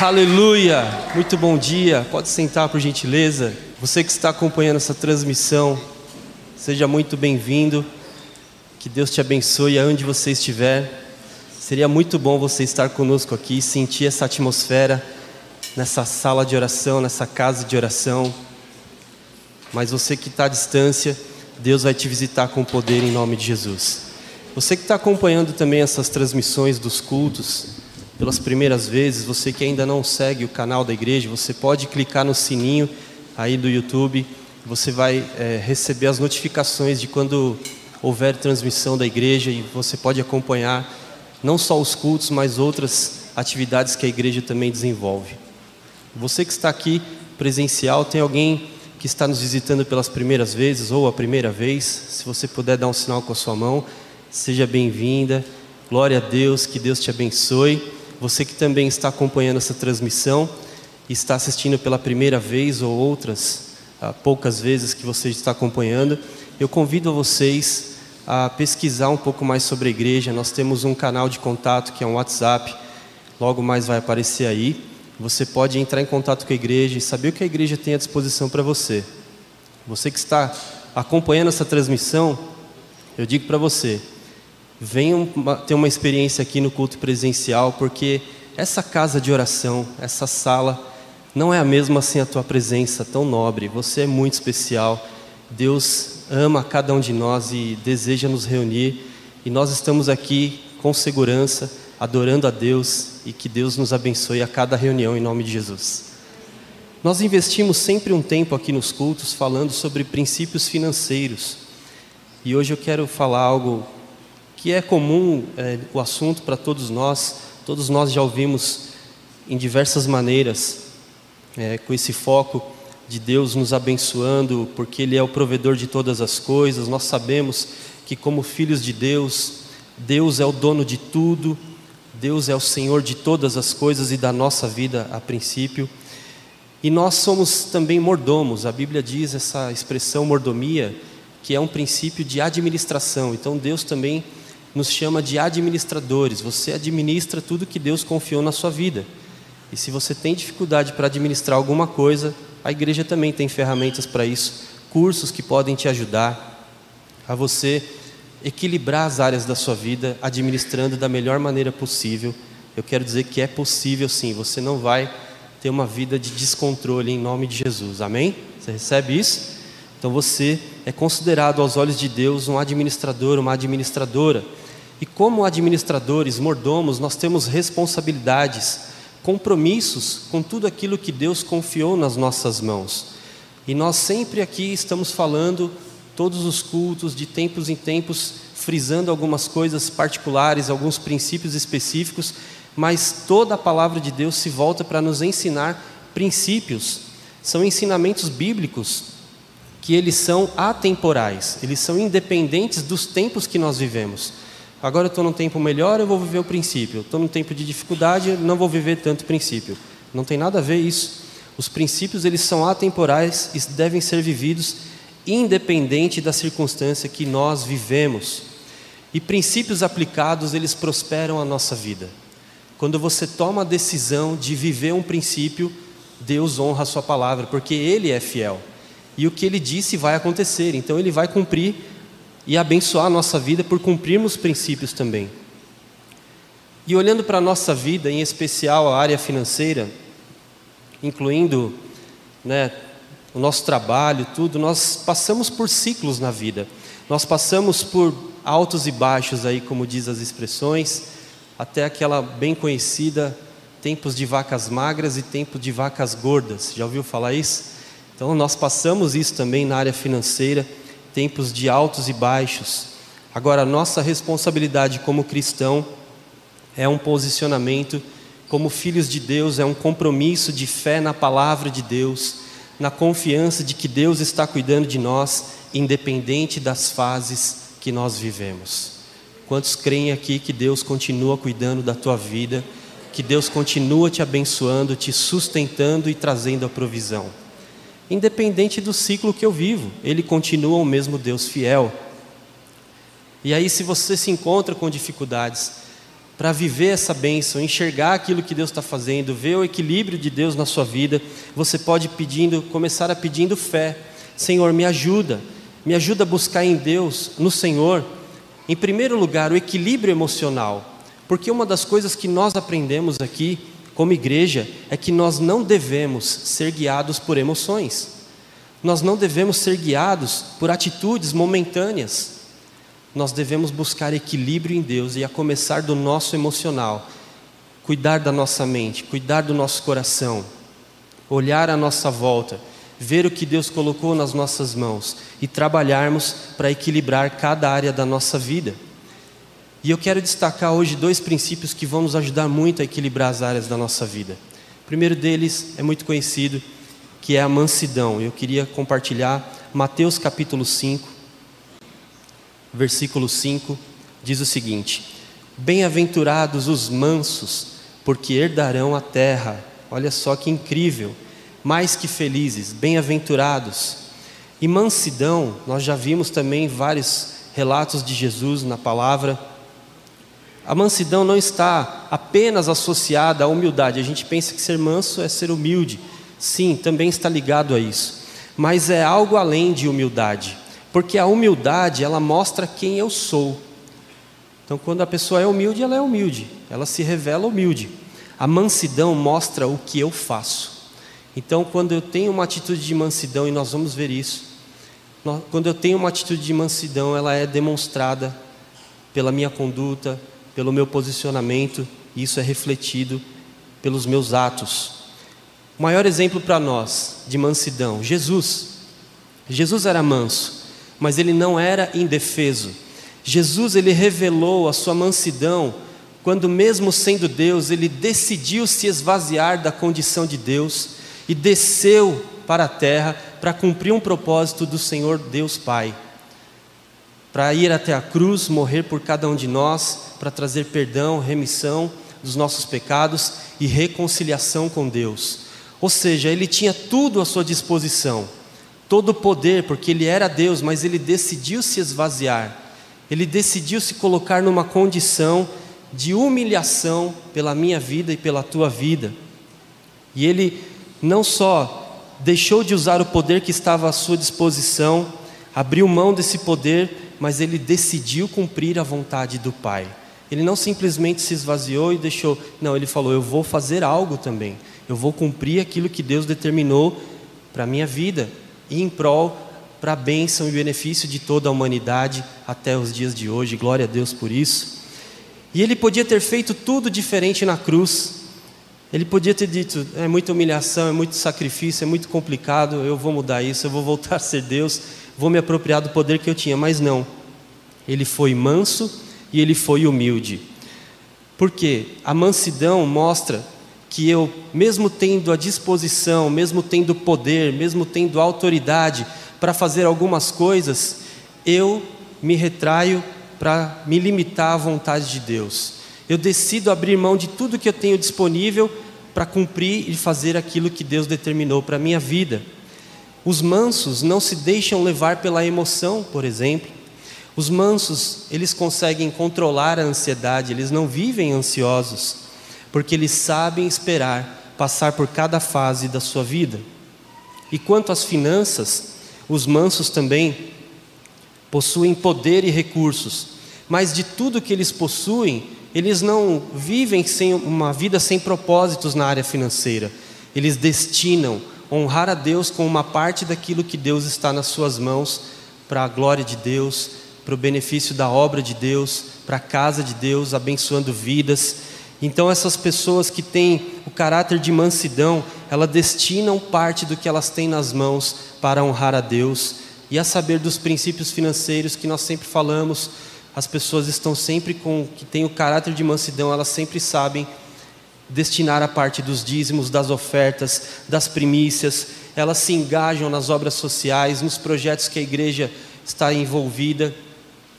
Aleluia! Muito bom dia. Pode sentar por gentileza. Você que está acompanhando essa transmissão, seja muito bem-vindo. Que Deus te abençoe aonde você estiver. Seria muito bom você estar conosco aqui, sentir essa atmosfera nessa sala de oração, nessa casa de oração. Mas você que está à distância, Deus vai te visitar com poder em nome de Jesus. Você que está acompanhando também essas transmissões dos cultos pelas primeiras vezes, você que ainda não segue o canal da igreja, você pode clicar no sininho aí do YouTube, você vai é, receber as notificações de quando houver transmissão da igreja e você pode acompanhar não só os cultos, mas outras atividades que a igreja também desenvolve. Você que está aqui presencial, tem alguém que está nos visitando pelas primeiras vezes ou a primeira vez, se você puder dar um sinal com a sua mão, seja bem-vinda. Glória a Deus, que Deus te abençoe. Você que também está acompanhando essa transmissão, está assistindo pela primeira vez ou outras ah, poucas vezes que você está acompanhando, eu convido vocês a pesquisar um pouco mais sobre a igreja. Nós temos um canal de contato que é um WhatsApp, logo mais vai aparecer aí. Você pode entrar em contato com a igreja e saber o que a igreja tem à disposição para você. Você que está acompanhando essa transmissão, eu digo para você, venham ter uma experiência aqui no culto presencial, porque essa casa de oração, essa sala, não é a mesma sem a tua presença tão nobre. Você é muito especial. Deus ama cada um de nós e deseja nos reunir. E nós estamos aqui com segurança, adorando a Deus e que Deus nos abençoe a cada reunião em nome de Jesus. Nós investimos sempre um tempo aqui nos cultos falando sobre princípios financeiros. E hoje eu quero falar algo que é comum, é, o assunto para todos nós, todos nós já ouvimos em diversas maneiras, é, com esse foco de Deus nos abençoando, porque Ele é o provedor de todas as coisas. Nós sabemos que, como filhos de Deus, Deus é o dono de tudo, Deus é o Senhor de todas as coisas e da nossa vida a princípio. E nós somos também mordomos, a Bíblia diz essa expressão mordomia, que é um princípio de administração. Então Deus também nos chama de administradores. Você administra tudo que Deus confiou na sua vida. E se você tem dificuldade para administrar alguma coisa, a igreja também tem ferramentas para isso, cursos que podem te ajudar a você equilibrar as áreas da sua vida, administrando da melhor maneira possível. Eu quero dizer que é possível sim, você não vai ter uma vida de descontrole em nome de Jesus. Amém? Você recebe isso? Então você é considerado aos olhos de Deus um administrador, uma administradora. E como administradores, mordomos, nós temos responsabilidades, compromissos com tudo aquilo que Deus confiou nas nossas mãos. E nós sempre aqui estamos falando todos os cultos, de tempos em tempos, frisando algumas coisas particulares, alguns princípios específicos, mas toda a palavra de Deus se volta para nos ensinar princípios, são ensinamentos bíblicos que eles são atemporais, eles são independentes dos tempos que nós vivemos. Agora eu estou num tempo melhor, eu vou viver o princípio. Estou num tempo de dificuldade, não vou viver tanto princípio. Não tem nada a ver isso. Os princípios eles são atemporais e devem ser vividos independente da circunstância que nós vivemos. E princípios aplicados, eles prosperam a nossa vida. Quando você toma a decisão de viver um princípio, Deus honra a sua palavra, porque Ele é fiel. E o que Ele disse vai acontecer, então Ele vai cumprir e abençoar a nossa vida por cumprirmos princípios também. E olhando para a nossa vida, em especial a área financeira, incluindo né, o nosso trabalho, tudo, nós passamos por ciclos na vida. Nós passamos por altos e baixos aí, como diz as expressões, até aquela bem conhecida tempos de vacas magras e tempo de vacas gordas. Já ouviu falar isso? Então nós passamos isso também na área financeira, tempos de altos e baixos. Agora, nossa responsabilidade como cristão é um posicionamento como filhos de Deus, é um compromisso de fé na palavra de Deus na confiança de que Deus está cuidando de nós, independente das fases que nós vivemos. Quantos creem aqui que Deus continua cuidando da tua vida, que Deus continua te abençoando, te sustentando e trazendo a provisão? Independente do ciclo que eu vivo, Ele continua o mesmo Deus fiel. E aí, se você se encontra com dificuldades, para viver essa bênção, enxergar aquilo que Deus está fazendo, ver o equilíbrio de Deus na sua vida, você pode pedindo, começar a pedindo fé. Senhor, me ajuda, me ajuda a buscar em Deus, no Senhor, em primeiro lugar, o equilíbrio emocional, porque uma das coisas que nós aprendemos aqui, como igreja, é que nós não devemos ser guiados por emoções, nós não devemos ser guiados por atitudes momentâneas nós devemos buscar equilíbrio em Deus e a começar do nosso emocional, cuidar da nossa mente, cuidar do nosso coração, olhar à nossa volta, ver o que Deus colocou nas nossas mãos e trabalharmos para equilibrar cada área da nossa vida. E eu quero destacar hoje dois princípios que vão nos ajudar muito a equilibrar as áreas da nossa vida. O primeiro deles é muito conhecido, que é a mansidão. Eu queria compartilhar Mateus capítulo 5, versículo 5, diz o seguinte: Bem-aventurados os mansos, porque herdarão a terra. Olha só que incrível, mais que felizes, bem-aventurados. E mansidão, nós já vimos também vários relatos de Jesus na palavra. A mansidão não está apenas associada à humildade. A gente pensa que ser manso é ser humilde. Sim, também está ligado a isso. Mas é algo além de humildade. Porque a humildade, ela mostra quem eu sou. Então, quando a pessoa é humilde, ela é humilde, ela se revela humilde. A mansidão mostra o que eu faço. Então, quando eu tenho uma atitude de mansidão, e nós vamos ver isso, quando eu tenho uma atitude de mansidão, ela é demonstrada pela minha conduta, pelo meu posicionamento, e isso é refletido pelos meus atos. O maior exemplo para nós de mansidão, Jesus. Jesus era manso mas ele não era indefeso. Jesus ele revelou a sua mansidão quando mesmo sendo Deus, ele decidiu se esvaziar da condição de Deus e desceu para a terra para cumprir um propósito do Senhor Deus Pai. Para ir até a cruz, morrer por cada um de nós, para trazer perdão, remissão dos nossos pecados e reconciliação com Deus. Ou seja, ele tinha tudo à sua disposição todo o poder, porque ele era Deus, mas ele decidiu se esvaziar, ele decidiu se colocar numa condição de humilhação pela minha vida e pela tua vida. E ele não só deixou de usar o poder que estava à sua disposição, abriu mão desse poder, mas ele decidiu cumprir a vontade do Pai. Ele não simplesmente se esvaziou e deixou, não, ele falou: Eu vou fazer algo também, eu vou cumprir aquilo que Deus determinou para a minha vida e em prol para a bênção e benefício de toda a humanidade até os dias de hoje. Glória a Deus por isso. E ele podia ter feito tudo diferente na cruz. Ele podia ter dito: é muita humilhação, é muito sacrifício, é muito complicado, eu vou mudar isso, eu vou voltar a ser Deus, vou me apropriar do poder que eu tinha. Mas não. Ele foi manso e ele foi humilde. Porque a mansidão mostra que eu, mesmo tendo a disposição, mesmo tendo poder, mesmo tendo autoridade para fazer algumas coisas, eu me retraio para me limitar à vontade de Deus. Eu decido abrir mão de tudo que eu tenho disponível para cumprir e fazer aquilo que Deus determinou para a minha vida. Os mansos não se deixam levar pela emoção, por exemplo. Os mansos, eles conseguem controlar a ansiedade, eles não vivem ansiosos porque eles sabem esperar passar por cada fase da sua vida. E quanto às finanças, os mansos também possuem poder e recursos, mas de tudo que eles possuem, eles não vivem sem uma vida sem propósitos na área financeira. Eles destinam honrar a Deus com uma parte daquilo que Deus está nas suas mãos para a glória de Deus, para o benefício da obra de Deus, para a casa de Deus, abençoando vidas. Então, essas pessoas que têm o caráter de mansidão, elas destinam parte do que elas têm nas mãos para honrar a Deus. E a saber dos princípios financeiros que nós sempre falamos, as pessoas estão sempre com, que têm o caráter de mansidão, elas sempre sabem destinar a parte dos dízimos, das ofertas, das primícias, elas se engajam nas obras sociais, nos projetos que a igreja está envolvida,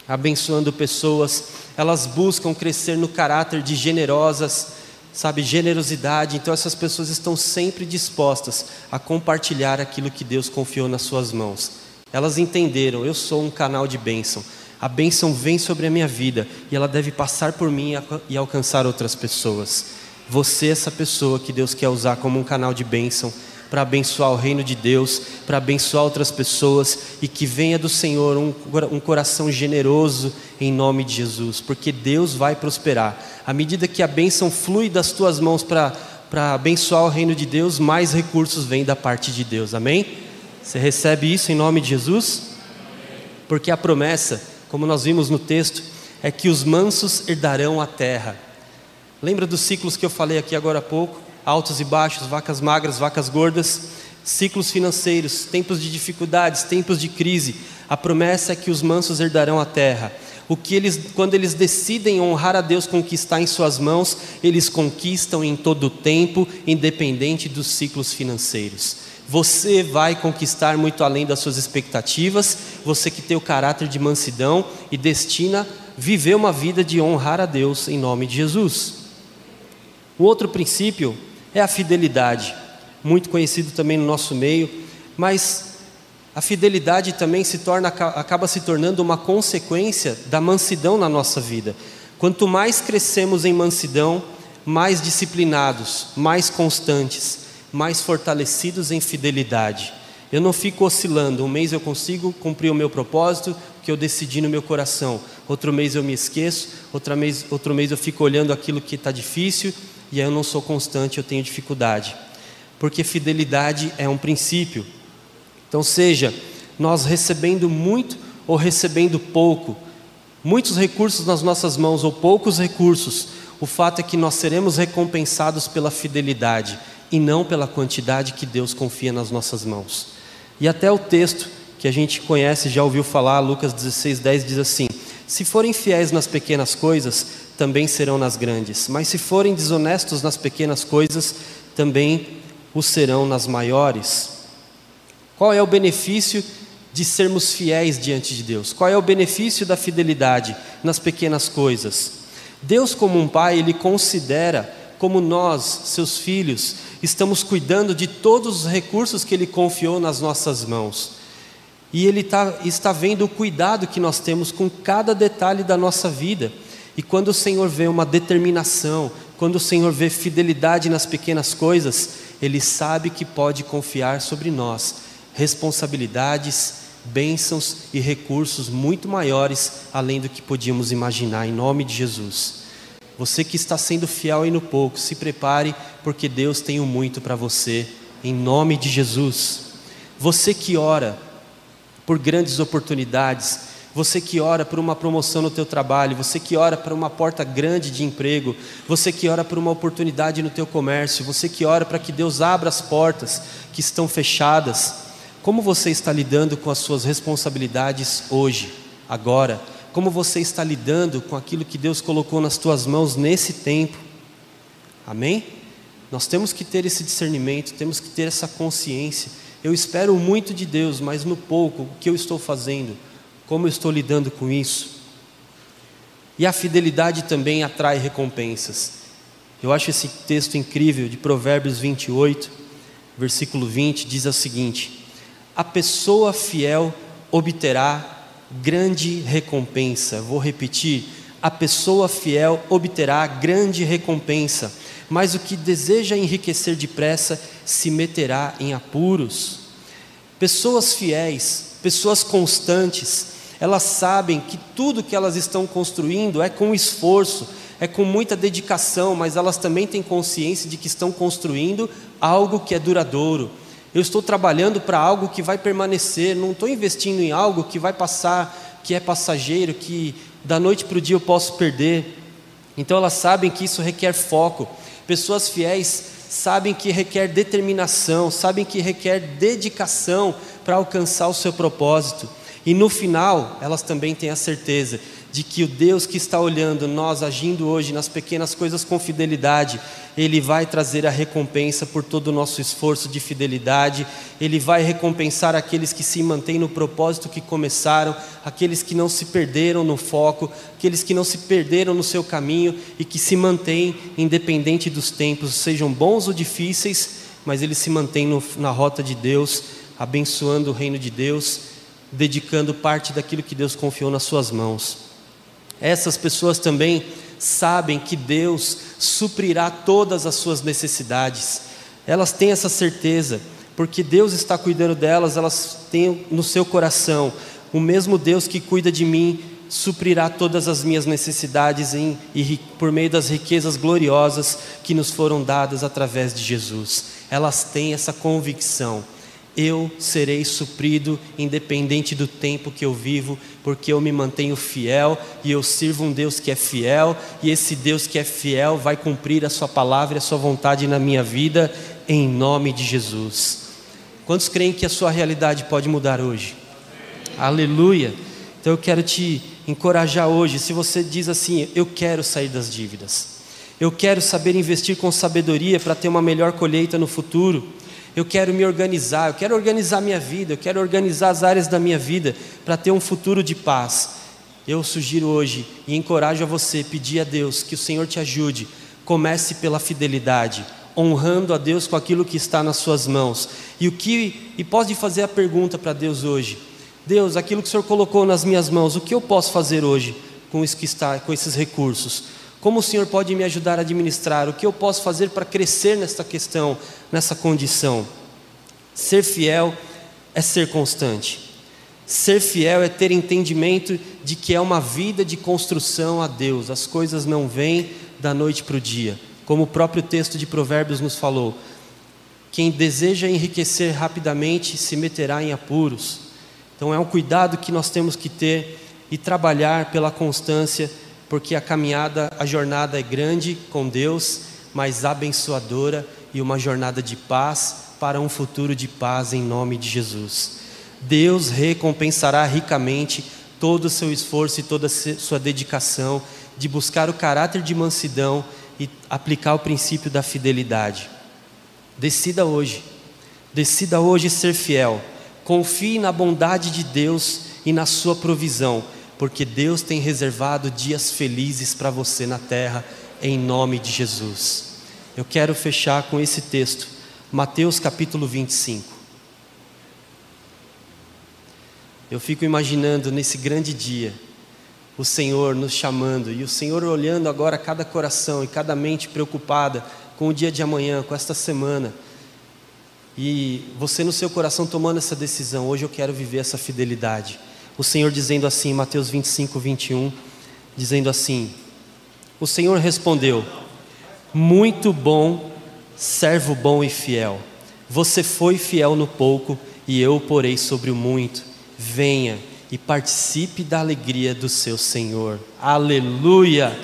abençoando pessoas elas buscam crescer no caráter de generosas, sabe, generosidade. Então essas pessoas estão sempre dispostas a compartilhar aquilo que Deus confiou nas suas mãos. Elas entenderam, eu sou um canal de bênção, A bênção vem sobre a minha vida e ela deve passar por mim e alcançar outras pessoas. Você é essa pessoa que Deus quer usar como um canal de bênção para abençoar o reino de Deus, para abençoar outras pessoas e que venha do Senhor um, um, coração generoso em nome de Jesus, porque Deus vai prosperar. À medida que a bênção flui das tuas mãos para abençoar o reino de Deus, mais recursos vêm da parte de Deus, amém? Você recebe isso em nome de Jesus? Porque a promessa, como nós vimos no texto, é que os mansos herdarão a terra. Lembra dos ciclos que eu falei aqui agora há pouco? altos e baixos, vacas magras, vacas gordas, ciclos financeiros, tempos de dificuldades, tempos de crise. A promessa é que os mansos herdarão a terra. O que eles, quando eles decidem honrar a Deus com o que está em suas mãos, eles conquistam em todo o tempo, independente dos ciclos financeiros. Você vai conquistar muito além das suas expectativas, você que tem o caráter de mansidão e destina viver uma vida de honrar a Deus em nome de Jesus. O outro princípio é a fidelidade, muito conhecido também no nosso meio, mas a fidelidade também se torna, acaba se tornando uma consequência da mansidão na nossa vida. Quanto mais crescemos em mansidão, mais disciplinados, mais constantes, mais fortalecidos em fidelidade. Eu não fico oscilando. Um mês eu consigo cumprir o meu propósito, que eu decidi no meu coração. Outro mês eu me esqueço. Outro mês, outro mês eu fico olhando aquilo que está difícil e aí eu não sou constante, eu tenho dificuldade. Porque fidelidade é um princípio. Então, seja nós recebendo muito ou recebendo pouco, muitos recursos nas nossas mãos ou poucos recursos, o fato é que nós seremos recompensados pela fidelidade e não pela quantidade que Deus confia nas nossas mãos. E até o texto que a gente conhece, já ouviu falar, Lucas 16, 10 diz assim: Se forem fiéis nas pequenas coisas, também serão nas grandes. Mas se forem desonestos nas pequenas coisas, também o serão nas maiores. Qual é o benefício de sermos fiéis diante de Deus? Qual é o benefício da fidelidade nas pequenas coisas? Deus, como um pai, ele considera como nós, seus filhos, estamos cuidando de todos os recursos que ele confiou nas nossas mãos. E ele tá, está vendo o cuidado que nós temos com cada detalhe da nossa vida. E quando o Senhor vê uma determinação, quando o Senhor vê fidelidade nas pequenas coisas, Ele sabe que pode confiar sobre nós responsabilidades, bênçãos e recursos muito maiores além do que podíamos imaginar, em nome de Jesus. Você que está sendo fiel aí no pouco, se prepare, porque Deus tem o um muito para você, em nome de Jesus. Você que ora por grandes oportunidades, você que ora por uma promoção no teu trabalho, você que ora por uma porta grande de emprego, você que ora por uma oportunidade no teu comércio, você que ora para que Deus abra as portas que estão fechadas. Como você está lidando com as suas responsabilidades hoje, agora? Como você está lidando com aquilo que Deus colocou nas tuas mãos nesse tempo? Amém? Nós temos que ter esse discernimento, temos que ter essa consciência. Eu espero muito de Deus, mas no pouco, o que eu estou fazendo? Como eu estou lidando com isso? E a fidelidade também atrai recompensas. Eu acho esse texto incrível de Provérbios 28, versículo 20, diz o seguinte: A pessoa fiel obterá grande recompensa. Vou repetir: a pessoa fiel obterá grande recompensa, mas o que deseja enriquecer depressa se meterá em apuros. Pessoas fiéis, pessoas constantes, elas sabem que tudo que elas estão construindo é com esforço, é com muita dedicação, mas elas também têm consciência de que estão construindo algo que é duradouro. Eu estou trabalhando para algo que vai permanecer, não estou investindo em algo que vai passar, que é passageiro, que da noite para o dia eu posso perder. Então elas sabem que isso requer foco. Pessoas fiéis sabem que requer determinação, sabem que requer dedicação para alcançar o seu propósito. E no final, elas também têm a certeza de que o Deus que está olhando nós agindo hoje nas pequenas coisas com fidelidade, Ele vai trazer a recompensa por todo o nosso esforço de fidelidade, Ele vai recompensar aqueles que se mantêm no propósito que começaram, aqueles que não se perderam no foco, aqueles que não se perderam no seu caminho e que se mantêm independente dos tempos, sejam bons ou difíceis, mas eles se mantêm no, na rota de Deus, abençoando o reino de Deus dedicando parte daquilo que Deus confiou nas suas mãos. Essas pessoas também sabem que Deus suprirá todas as suas necessidades. Elas têm essa certeza, porque Deus está cuidando delas, elas têm no seu coração o mesmo Deus que cuida de mim suprirá todas as minhas necessidades em, e por meio das riquezas gloriosas que nos foram dadas através de Jesus. Elas têm essa convicção. Eu serei suprido, independente do tempo que eu vivo, porque eu me mantenho fiel e eu sirvo um Deus que é fiel, e esse Deus que é fiel vai cumprir a Sua palavra e a Sua vontade na minha vida, em nome de Jesus. Quantos creem que a sua realidade pode mudar hoje? Aleluia! Então eu quero te encorajar hoje, se você diz assim: Eu quero sair das dívidas, eu quero saber investir com sabedoria para ter uma melhor colheita no futuro, eu quero me organizar, eu quero organizar minha vida, eu quero organizar as áreas da minha vida para ter um futuro de paz. Eu sugiro hoje e encorajo a você pedir a Deus que o Senhor te ajude. Comece pela fidelidade, honrando a Deus com aquilo que está nas suas mãos. E o que e pode fazer a pergunta para Deus hoje: Deus, aquilo que o Senhor colocou nas minhas mãos, o que eu posso fazer hoje com isso que está, com esses recursos? Como o Senhor pode me ajudar a administrar? O que eu posso fazer para crescer nesta questão, nessa condição? Ser fiel é ser constante. Ser fiel é ter entendimento de que é uma vida de construção a Deus. As coisas não vêm da noite para o dia. Como o próprio texto de Provérbios nos falou: quem deseja enriquecer rapidamente se meterá em apuros. Então é um cuidado que nós temos que ter e trabalhar pela constância, porque a caminhada, a jornada é grande com Deus, mas abençoadora e uma jornada de paz para um futuro de paz em nome de Jesus. Deus recompensará ricamente todo o seu esforço e toda a sua dedicação de buscar o caráter de mansidão e aplicar o princípio da fidelidade. Decida hoje, decida hoje ser fiel Confie na bondade de Deus e na sua provisão, porque Deus tem reservado dias felizes para você na terra, em nome de Jesus. Eu quero fechar com esse texto, Mateus capítulo 25. Eu fico imaginando nesse grande dia, o Senhor nos chamando e o Senhor olhando agora cada coração e cada mente preocupada com o dia de amanhã, com esta semana e você no seu coração tomando essa decisão, hoje eu quero viver essa fidelidade. O Senhor dizendo assim, Mateus 25, 21, dizendo assim: O Senhor respondeu: Muito bom, servo bom e fiel. Você foi fiel no pouco, e eu porei sobre o muito. Venha e participe da alegria do seu Senhor. Aleluia!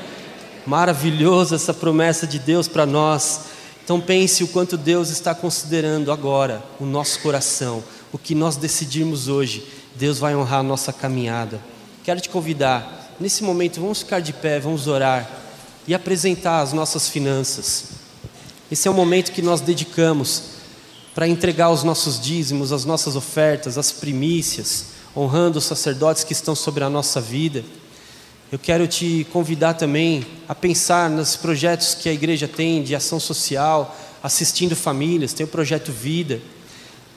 Maravilhosa essa promessa de Deus para nós. Então pense o quanto Deus está considerando agora o nosso coração, o que nós decidirmos hoje, Deus vai honrar a nossa caminhada. Quero te convidar, nesse momento, vamos ficar de pé, vamos orar e apresentar as nossas finanças. Esse é o momento que nós dedicamos para entregar os nossos dízimos, as nossas ofertas, as primícias, honrando os sacerdotes que estão sobre a nossa vida. Eu quero te convidar também a pensar nos projetos que a igreja tem de ação social, assistindo famílias, tem o projeto Vida.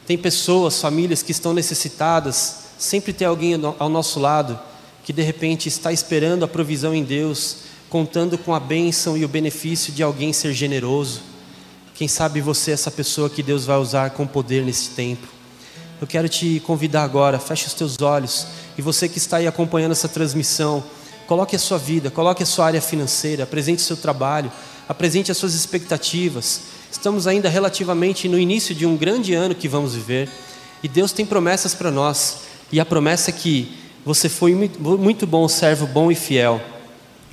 Tem pessoas, famílias que estão necessitadas, sempre tem alguém ao nosso lado que de repente está esperando a provisão em Deus, contando com a bênção e o benefício de alguém ser generoso. Quem sabe você é essa pessoa que Deus vai usar com poder nesse tempo. Eu quero te convidar agora, feche os teus olhos, e você que está aí acompanhando essa transmissão, Coloque a sua vida, coloque a sua área financeira, apresente o seu trabalho, apresente as suas expectativas. Estamos ainda relativamente no início de um grande ano que vamos viver e Deus tem promessas para nós. E a promessa é que você foi muito bom, servo bom e fiel.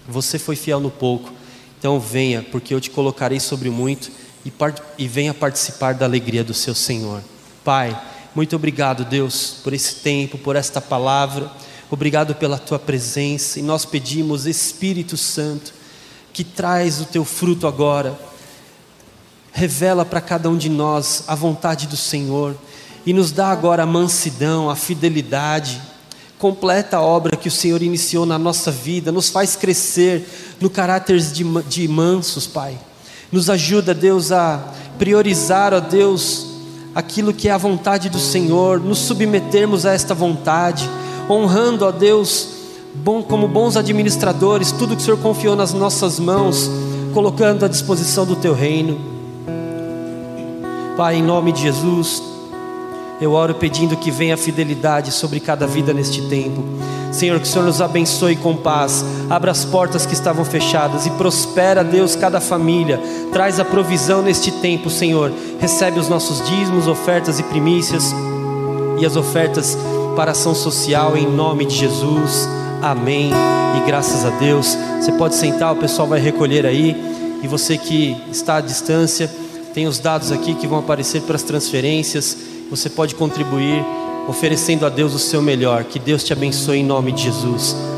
Você foi fiel no pouco. Então venha, porque eu te colocarei sobre muito e, e venha participar da alegria do seu Senhor. Pai, muito obrigado, Deus, por esse tempo, por esta palavra. Obrigado pela tua presença e nós pedimos, Espírito Santo, que traz o teu fruto agora. Revela para cada um de nós a vontade do Senhor e nos dá agora a mansidão, a fidelidade. Completa a obra que o Senhor iniciou na nossa vida, nos faz crescer no caráter de, de mansos, Pai. Nos ajuda, Deus, a priorizar, ó Deus, aquilo que é a vontade do Senhor, nos submetermos a esta vontade, honrando a Deus bom, como bons administradores, tudo que o Senhor confiou nas nossas mãos, colocando à disposição do Teu reino. Pai, em nome de Jesus, eu oro pedindo que venha a fidelidade sobre cada vida neste tempo. Senhor, que o Senhor nos abençoe com paz, abra as portas que estavam fechadas e prospera, Deus, cada família. Traz a provisão neste tempo, Senhor. Recebe os nossos dízimos, ofertas e primícias e as ofertas para ação social em nome de Jesus. Amém. E graças a Deus. Você pode sentar, o pessoal vai recolher aí. E você que está à distância, tem os dados aqui que vão aparecer para as transferências. Você pode contribuir oferecendo a Deus o seu melhor. Que Deus te abençoe em nome de Jesus.